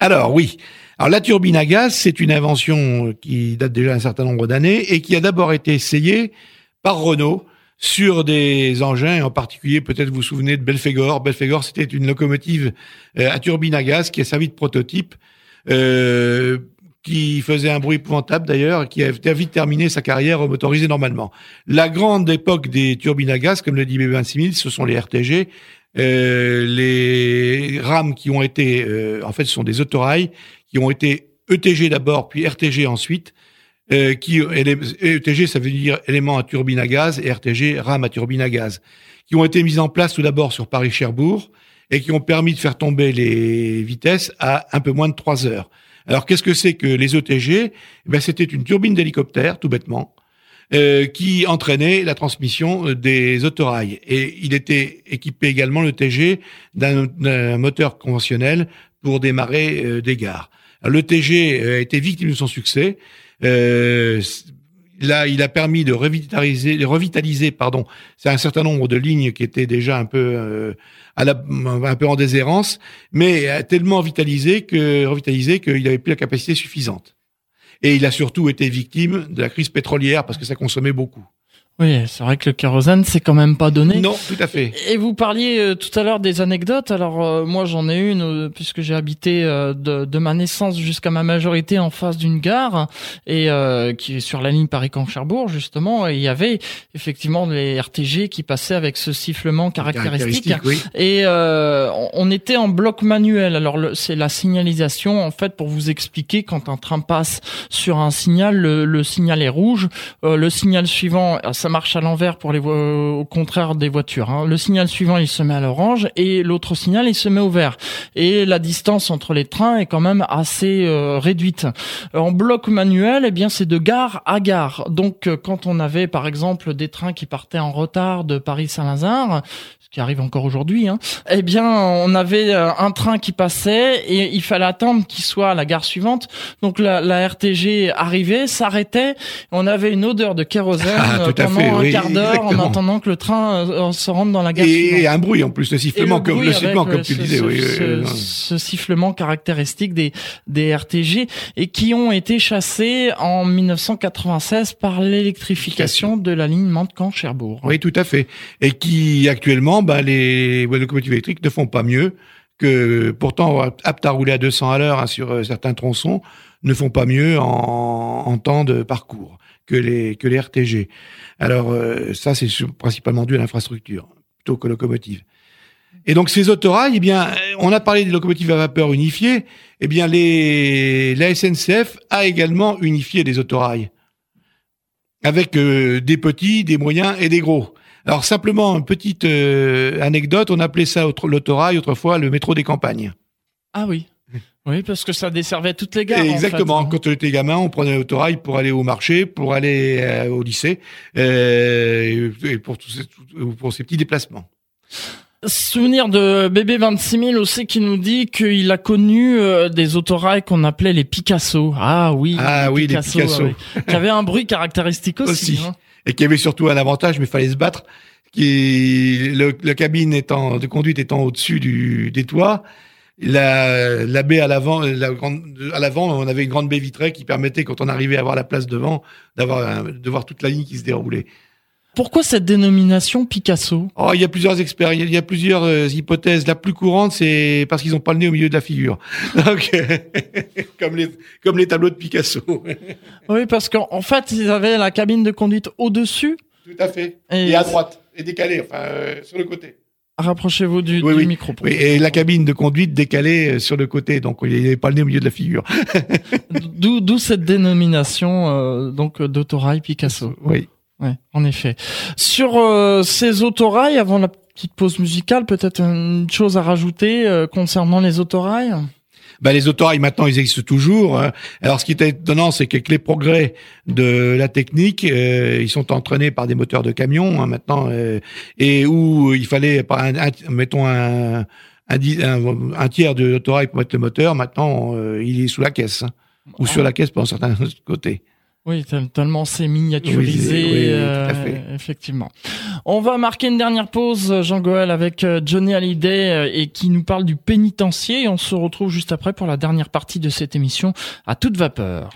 Alors oui. Alors la turbine à gaz, c'est une invention qui date déjà un certain nombre d'années et qui a d'abord été essayée par Renault sur des engins, en particulier peut-être vous vous souvenez de Belphégor. Belphégor, c'était une locomotive euh, à turbine à gaz qui a servi de prototype, euh, qui faisait un bruit épouvantable d'ailleurs, qui a a vite terminé sa carrière motorisée normalement. La grande époque des turbines à gaz, comme le dit B26000, ce sont les RTG, euh, les rames qui ont été, euh, en fait, ce sont des autorails qui ont été ETG d'abord, puis RTG ensuite. Euh, qui ETG, ça veut dire élément à turbine à gaz, et RTG, rame à turbine à gaz, qui ont été mises en place tout d'abord sur Paris-Cherbourg et qui ont permis de faire tomber les vitesses à un peu moins de 3 heures. Alors, qu'est-ce que c'est que les ETG eh ben, C'était une turbine d'hélicoptère, tout bêtement, euh, qui entraînait la transmission euh, des autorails. Et il était équipé également, le TG, d'un moteur conventionnel pour démarrer euh, des gares. Le TG a été victime de son succès. Euh, là, il a permis de revitaliser, de revitaliser, pardon, c'est un certain nombre de lignes qui étaient déjà un peu euh, à la, un peu en déshérence, mais tellement vitalisé que revitalisé qu'il n'avait plus la capacité suffisante. Et il a surtout été victime de la crise pétrolière parce que ça consommait beaucoup. Oui, c'est vrai que le kérosène, c'est quand même pas donné. Non, tout à fait. Et vous parliez euh, tout à l'heure des anecdotes. Alors euh, moi j'en ai une euh, puisque j'ai habité euh, de, de ma naissance jusqu'à ma majorité en face d'une gare et euh, qui est sur la ligne Paris-Caen-Cherbourg justement. Et il y avait effectivement les RTG qui passaient avec ce sifflement caractéristique. oui. Et euh, on- était en bloc manuel. Alors c'est la signalisation en fait pour vous expliquer quand un train passe sur un signal, le, le signal est rouge, euh, le signal suivant, ça marche à l'envers pour les au contraire des voitures. Hein. Le signal suivant, il se met à l'orange et l'autre signal, il se met au vert. Et la distance entre les trains est quand même assez euh, réduite. En bloc manuel, eh bien, c'est de gare à gare. Donc, euh, quand on avait, par exemple, des trains qui partaient en retard de Paris-Saint-Lazare, ce qui arrive encore aujourd'hui, hein, eh bien, on avait euh, un train qui passait et il fallait attendre qu'il soit à la gare suivante. Donc, la, la RTG arrivait, s'arrêtait, on avait une odeur de kérosène ah, pendant un quart d'heure en attendant que le train se rende dans la gare et, suivante. Et un bruit en plus, le sifflement, comme, le sifflement, comme tu disais. oui, ce, sifflement caractéristique des, des RTG et qui ont été chassés en 1996 par l'électrification de la ligne Mantes-Camp-Cherbourg. Oui, tout à fait. Et qui actuellement, bah, les locomotives électriques ne font pas mieux que pourtant aptes à rouler à 200 à l'heure hein, sur euh, certains tronçons ne font pas mieux en, temps de parcours que les que les RTG. Alors euh, ça c'est principalement dû à l'infrastructure plutôt que locomotive. Et donc ces autorails, eh bien, on a parlé des locomotives à vapeur unifiées. Eh bien, les, la SNCF a également unifié des autorails avec euh, des petits, des moyens et des gros. Alors simplement une petite euh, anecdote, on appelait ça l'autorail autrefois le métro des campagnes. Ah oui. Oui, parce que ça desservait toutes les gares. exactement. Quand on était gamin, on prenait l'autorail pour aller au marché, pour aller euh, au lycée, et pour, tous pour ces petits déplacements. Souvenir de bébé 26000 aussi qui nous dit qu'il a connu euh, des autorails qu'on appelait les Picasso. Ah oui, ah oui, Picasso, les Picasso, qui avaient un bruit caractéristique aussi, hein. Et qui avait surtout un avantage, mais fallait se battre. Qui le, la cabine étant de conduite étant au-dessus des toits, la, baie à l'avant, à l'avant, on avait une grande baie vitrée qui permettait, quand on arrivait à voir la place devant, d'avoir de voir toute la ligne qui se déroulait. Pourquoi cette dénomination Picasso Oh, il y a plusieurs expériences, il y a plusieurs euh, hypothèses. La plus courante, c'est parce qu'ils n'ont pas le nez au milieu de la figure. Donc, comme les comme les tableaux de Picasso. oui, parce qu'en fait, ils avaient la cabine de conduite au-dessus. Tout à fait. Et, à droite, et décalée, enfin euh, sur le côté. Rapprochez-vous du, du micro. Oui, et la cabine de conduite décalée euh, sur le côté, donc il n'y avait pas le nez au milieu de la figure. D'où cette dénomination donc d'autorail Picasso. Oui. Ouais, en effet. Sur euh, ces autorails, avant la petite pause musicale, peut-être une chose à rajouter euh, concernant les autorails? Bah, les autorails maintenant ils existent toujours. Hein. Alors ce qui est étonnant, c'est qu'avec les progrès de la technique, euh, ils sont entraînés par des moteurs de camion hein, maintenant, et où il fallait, par un, mettons un, un, un, tiers de l'autorail pour mettre le moteur. Maintenant, il est sous la caisse hein, ou sur la caisse pour un certain côté. Oui, tellement c'est miniaturisé, euh, effectivement. On va marquer une dernière pause, Jean-Goël, avec euh, Johnny Hallyday euh, et qui nous parle du pénitencier. Et on se retrouve juste après pour la dernière partie de cette émission à toute vapeur.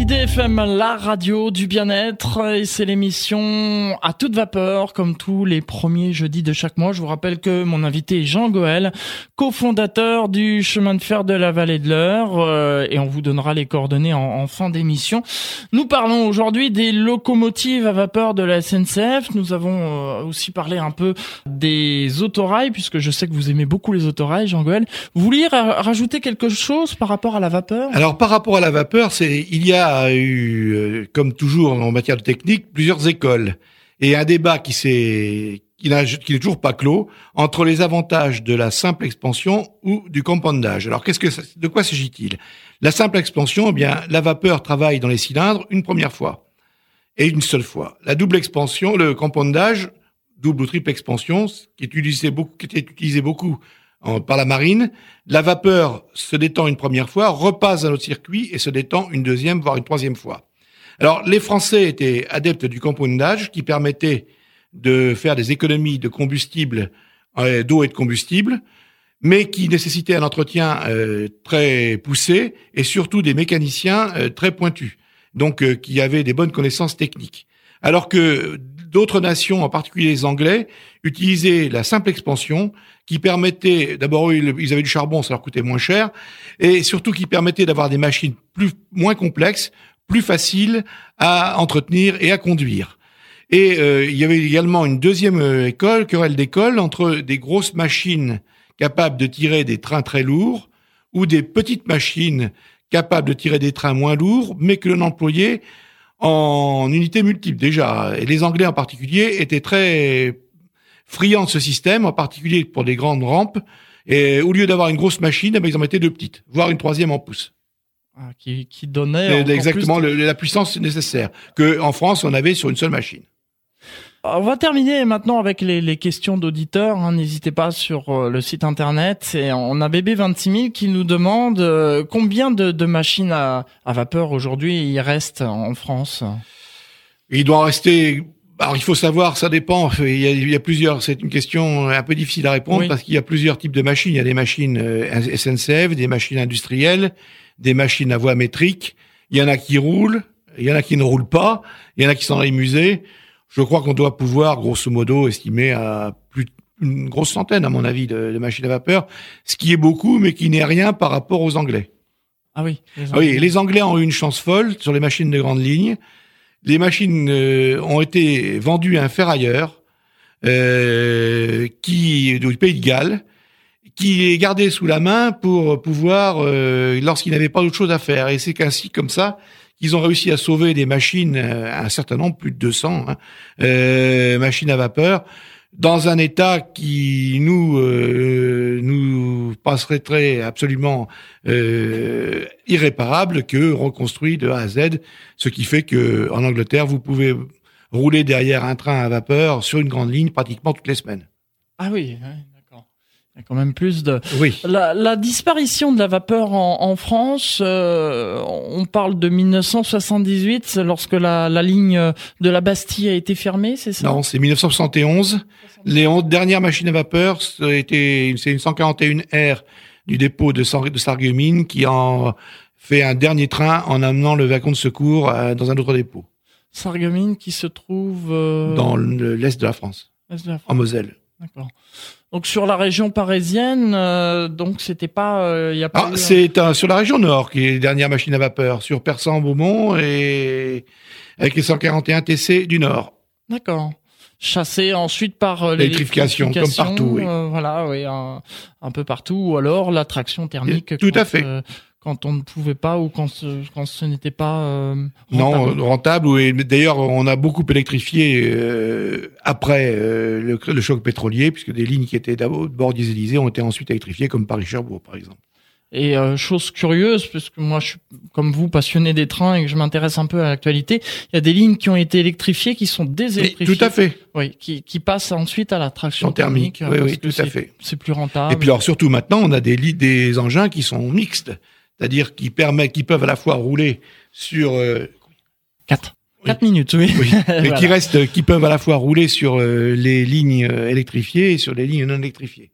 IDFM, la radio du bien-être, et c'est l'émission à toute vapeur, comme tous les premiers jeudis de chaque mois. Je vous rappelle que mon invité est Jean Goël, cofondateur du chemin de fer de la vallée de l'Eure, euh, et on vous donnera les coordonnées en, fin d'émission. Nous parlons aujourd'hui des locomotives à vapeur de la SNCF. Nous avons euh, aussi parlé un peu des autorails, puisque je sais que vous aimez beaucoup les autorails, Jean Goël. Vous vouliez rajouter quelque chose par rapport à la vapeur? Alors, par rapport à la vapeur, c'est il y a a eu, euh, comme toujours en matière de technique, plusieurs écoles et un débat qui s'est qui n'est toujours pas clos entre les avantages de la simple expansion ou du compoundage. Alors, qu'est-ce que de quoi s'agit-il? La simple expansion, eh bien, la vapeur travaille dans les cylindres une première fois et une seule fois. La double expansion, le compoundage, double ou triple expansion, qui est qui était utilisé beaucoup par la marine. La vapeur se détend une première fois, repasse dans notre circuit et se détend une deuxième, voire une troisième fois. Alors, les Français étaient adeptes du compoundage qui permettait de faire des économies de combustible, euh, d'eau et de combustible, mais qui nécessitait un entretien euh, très poussé et surtout des mécaniciens euh, très pointus, donc qui avaient des bonnes connaissances techniques. Alors que d'autres nations, en particulier les Anglais, utilisaient la simple expansion qui permettait, d'abord ils avaient du charbon, ça leur coûtait moins cher, et surtout qui permettait d'avoir des machines plus moins complexes, plus faciles à entretenir et à conduire. Et euh, il y avait également une deuxième euh, école, querelle d'école, entre des grosses machines capables de tirer des trains très lourds ou des petites machines capables de tirer des trains moins lourds, mais que l'on employait en unités multiples déjà. Et les Anglais en particulier étaient très friands de ce système, en particulier pour des grandes rampes. Et au lieu d'avoir une grosse machine, eh ben, ils en mettaient deux petites, voire une troisième en pouce. Ah, qui, qui, donnait exactement la puissance nécessaire que en France on avait sur une seule machine. On va terminer maintenant avec les, les questions d'auditeurs. Hein. N'hésitez pas sur euh, le site internet. Et on a bébé 26000 qui nous demande euh, combien de, de, machines à, à vapeur aujourd'hui il reste en France? Il doit en rester. Alors il faut savoir, ça dépend. Il y a, il y a plusieurs. C'est une question un peu difficile à répondre parce qu'il y a plusieurs types de machines. Il y a des machines euh, SNCF, des machines industrielles, des machines à voie métrique. Il y en a qui roulent, il y en a qui ne roulent pas, il y en a qui sont dans les musées. Je crois qu'on doit pouvoir, grosso modo, estimer à plus une grosse centaine, à mon avis, de, machines à vapeur, ce qui est beaucoup, mais qui n'est rien par rapport aux Anglais. Ah oui. Les ah Anglais. Oui, les Anglais ont eu une chance folle sur les machines de grande ligne. Les machines euh, ont été vendues à un ferrailleur euh, qui du pays de Galles, qui les gardait sous la main pour pouvoir, euh, lorsqu'il n'avait pas d'autre chose à faire. Et c'est ainsi comme ça qu'ils ont réussi à sauver des machines, euh, un certain nombre, plus de 200 hein, euh, machines à vapeur, dans un état qui nous euh, nous passerait très absolument euh, irréparable que reconstruit de A à Z, ce qui fait que en Angleterre vous pouvez rouler derrière un train à vapeur sur une grande ligne pratiquement toutes les semaines. Ah oui. Il y a quand même plus de. Oui. La, la disparition de la vapeur en, en France, euh, on parle de 1978, lorsque la, la, ligne de la Bastille a été fermée, c'est ça? Non, c'est 1971. Les dernières machines à vapeur, c'était c'est une 141R du dépôt de, de Sarreguemines qui en fait un dernier train en amenant le wagon de secours euh, dans un autre dépôt. Sarreguemines qui se trouve euh... dans l'est de la France, de la France. en Moselle. D'accord. Donc sur la région parisienne, euh, donc c'était pas, il euh, y a pas. Ah, c'est sur la région nord qui est les dernières machines à vapeur, sur Persan, Beaumont et avec les 141 TC du nord. D'accord. Chassé ensuite par euh, l'électrification, comme partout. Oui. voilà, oui, un, un, peu partout, ou alors la traction thermique. Tout à fait quand on ne pouvait pas ou quand ce, quand ce n'était pas euh, rentable. non rentable. D'ailleurs, on a beaucoup électrifié euh, après euh, le, le, choc pétrolier, puisque des lignes qui étaient d'abord dieselisées ont été ensuite électrifiées, comme Paris-Cherbourg, par exemple. Et euh, chose curieuse, puisque moi je suis comme vous passionné des trains et que je m'intéresse un peu à l'actualité, il y a des lignes qui ont été électrifiées, qui sont désélectrifiées. tout à fait. Oui, qui, qui passent ensuite à la traction thermique. oui, oui, tout à fait. C'est plus rentable. Et puis alors surtout maintenant, on a des des engins qui sont mixtes c'est-à-dire qui permet, qui peuvent à la fois rouler sur euh, quatre. Quatre minutes, oui. oui. Mais qui restent, qui peuvent à la fois rouler sur euh, les lignes euh, électrifiées et sur les lignes non électrifiées.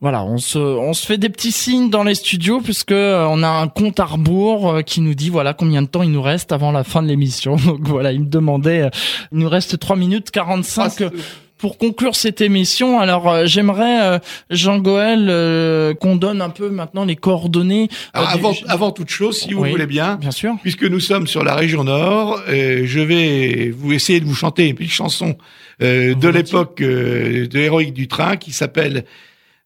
Voilà, on se, on se fait des petits signes dans les studios puisque on a un compte à rebours qui nous dit voilà combien de temps il nous reste avant la fin de l'émission. Donc voilà, il me demandait, il nous reste 3 minutes 45 ah, pour conclure cette émission, alors euh, j'aimerais euh, Jean Goël euh, qu'on donne un peu maintenant les coordonnées. avant, avant toute chose, si vous voulez bien, bien sûr, puisque nous sommes sur la région Nord, je vais vous essayer de vous chanter une petite chanson de l'époque de l'héroïque du train qui s'appelle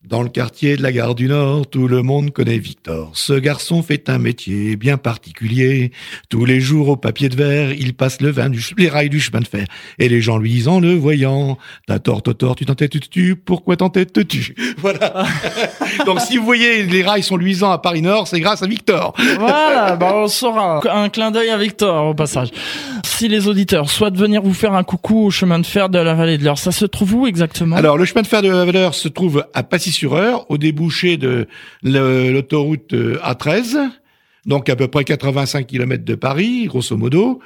dans le quartier de la gare du Nord, tout le monde connaît Victor. Ce garçon fait un métier bien particulier. Tous les jours au papier de verre, il passe le vin du, les rails du chemin de fer. Et les gens lui disent en le voyant, t'as tort, t'as tort, tu t'entêtes, tu te tues, pourquoi t'entêtes, te tues. Voilà. Donc si vous voyez les rails sont luisants à Paris Nord, c'est grâce à Victor. voilà, bah on saura. Un clin d'œil à Victor au passage. Si les auditeurs souhaitent venir vous faire un coucou au chemin de fer de la vallée de l'Eure, ça se trouve où exactement? Alors le chemin de fer de la vallée de l'Eure se trouve à Passy sur au débouché de l'autoroute euh, A13 donc à peu près 85 km de Paris, grosso modo.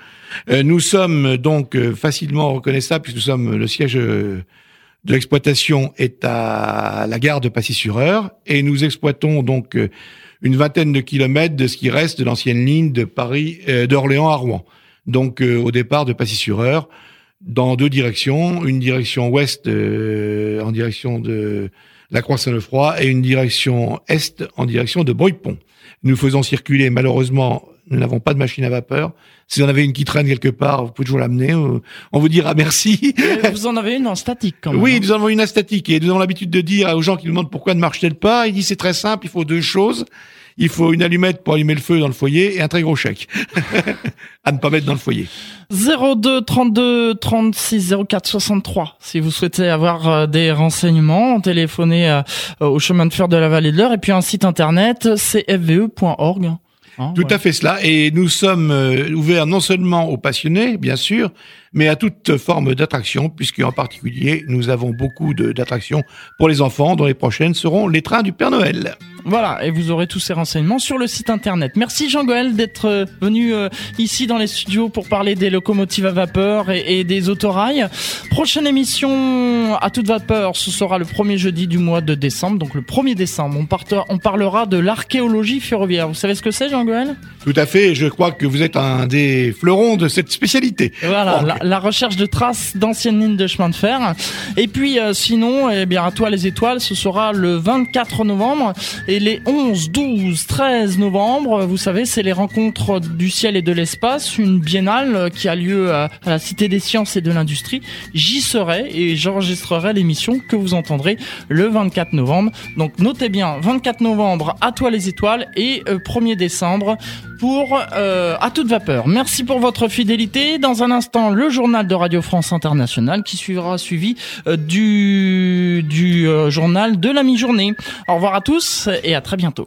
Euh, nous sommes donc euh, facilement reconnaissables puisque nous sommes le siège de l'exploitation est à la gare de Passy-sur-Eure et nous exploitons donc une vingtaine de kilomètres de ce qui reste de l'ancienne ligne de Paris d'Orléans à Rouen. Donc au départ de Passy-sur-Eure dans deux directions, une direction ouest en direction de la Croix-Saint-Lefroy et une direction est en direction de Bruypont. Nous faisons circuler malheureusement Nous n'avons pas de machine à vapeur. Si vous en avez une qui traîne quelque part, vous pouvez toujours l'amener. On vous dira merci. vous en avez une en statique quand même. Oui, hein. nous en avons une en statique. Et nous avons l'habitude de dire aux gens qui nous demandent pourquoi ne marche-t-elle pas, il dit c'est très simple, il faut deux choses. Il faut une allumette pour allumer le feu dans le foyer et un très gros chèque à ne pas mettre dans le foyer. 02 32 36 04 63. Si vous souhaitez avoir euh, des renseignements, téléphonez euh, au chemin de fer de la vallée de l'Eure et puis un site internet cfve.org. Hein, Tout voilà. à fait cela. Et nous sommes euh, ouverts non seulement aux passionnés, bien sûr, mais à toute forme d'attraction, puisque en particulier, nous avons beaucoup d'attractions pour les enfants, dont les prochaines seront les trains du Père Noël. Voilà, et vous aurez tous ces renseignements sur le site internet. Merci Jean-Goël d'être euh, venu euh, ici dans les studios pour parler des locomotives à vapeur et, des autorails. Prochaine émission à toute vapeur, ce sera le premier jeudi du mois de décembre, donc le 1er décembre. On, parlera de l'archéologie ferroviaire. Vous savez ce que c'est Jean-Goël? Tout à fait. Je crois que vous êtes un des fleurons de cette spécialité. Voilà, la, la recherche de traces d'anciennes lignes de chemin de fer. Et puis euh, sinon, eh bien à toi les étoiles, ce sera le 24 novembre et les 11, 12, 13 novembre, vous savez, c'est les rencontres du ciel et de l'espace, une biennale euh, qui a lieu à, à la Cité des sciences et de l'industrie. J'y serai et j'enregistrerai l'émission que vous entendrez le 24 novembre. Donc notez bien, 24 novembre, à toi les étoiles et euh, 1er décembre pour euh, à toute vapeur. Merci pour votre fidélité. Dans un instant, le journal de Radio France Internationale qui suivra suivi euh, du du euh, journal de la mi-journée. Au revoir à tous et à très bientôt.